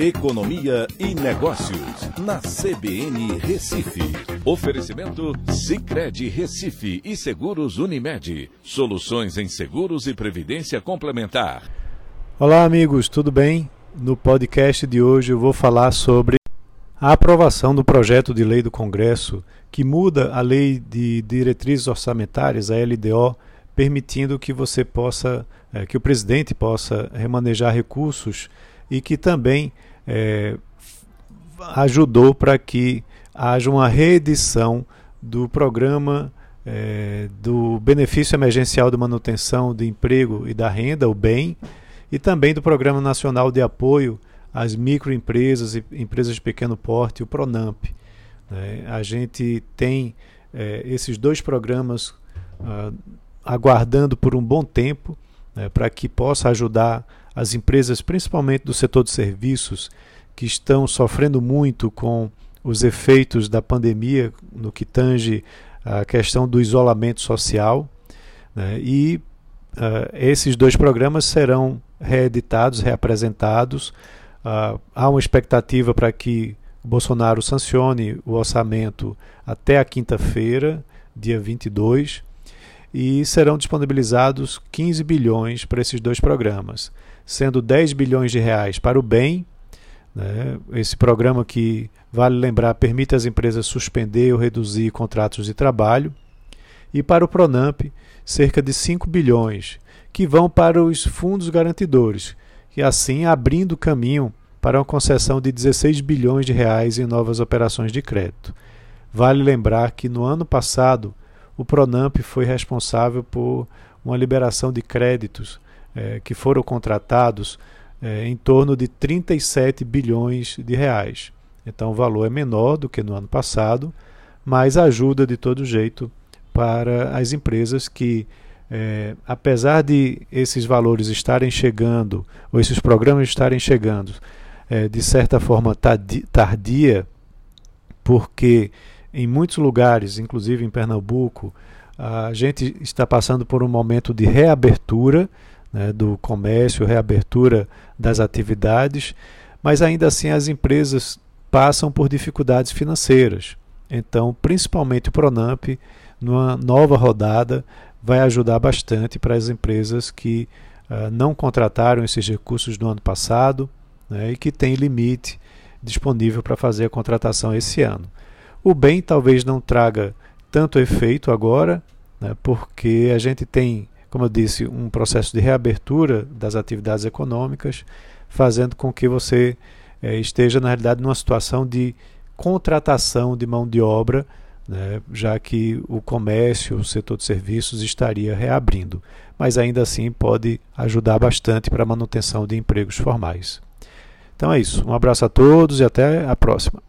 Economia e Negócios, na CBN Recife. Oferecimento Cicred Recife e Seguros Unimed. Soluções em seguros e previdência complementar. Olá, amigos, tudo bem? No podcast de hoje eu vou falar sobre a aprovação do projeto de lei do Congresso que muda a Lei de Diretrizes Orçamentárias, a LDO, permitindo que você possa, eh, que o presidente possa remanejar recursos e que também é, ajudou para que haja uma reedição do programa é, do Benefício Emergencial de Manutenção de Emprego e da Renda, o BEM, e também do Programa Nacional de Apoio às Microempresas e Empresas de Pequeno Porte, o PRONAMP. Né? A gente tem é, esses dois programas ah, aguardando por um bom tempo né, para que possa ajudar as empresas, principalmente do setor de serviços, que estão sofrendo muito com os efeitos da pandemia no que tange a questão do isolamento social. Né? E uh, esses dois programas serão reeditados, reapresentados. Uh, há uma expectativa para que Bolsonaro sancione o orçamento até a quinta-feira, dia 22, e serão disponibilizados 15 bilhões para esses dois programas sendo 10 bilhões de reais para o bem. Né? Esse programa que, vale lembrar, permite às empresas suspender ou reduzir contratos de trabalho. E para o Pronamp, cerca de 5 bilhões, que vão para os fundos garantidores, e assim abrindo caminho para uma concessão de 16 bilhões de reais em novas operações de crédito. Vale lembrar que no ano passado o Pronamp foi responsável por uma liberação de créditos é, que foram contratados é, em torno de 37 bilhões de reais. Então o valor é menor do que no ano passado, mas ajuda de todo jeito para as empresas que, é, apesar de esses valores estarem chegando, ou esses programas estarem chegando, de certa forma tardia, porque em muitos lugares, inclusive em Pernambuco, a gente está passando por um momento de reabertura né, do comércio, reabertura das atividades, mas ainda assim as empresas passam por dificuldades financeiras. Então, principalmente o Pronamp, numa nova rodada, vai ajudar bastante para as empresas que uh, não contrataram esses recursos no ano passado né, e que têm limite disponível para fazer a contratação esse ano. O bem talvez não traga tanto efeito agora, né, porque a gente tem como eu disse, um processo de reabertura das atividades econômicas, fazendo com que você é, esteja, na realidade, numa situação de contratação de mão de obra, né, já que o comércio, o setor de serviços estaria reabrindo. Mas ainda assim pode ajudar bastante para a manutenção de empregos formais. Então é isso. Um abraço a todos e até a próxima.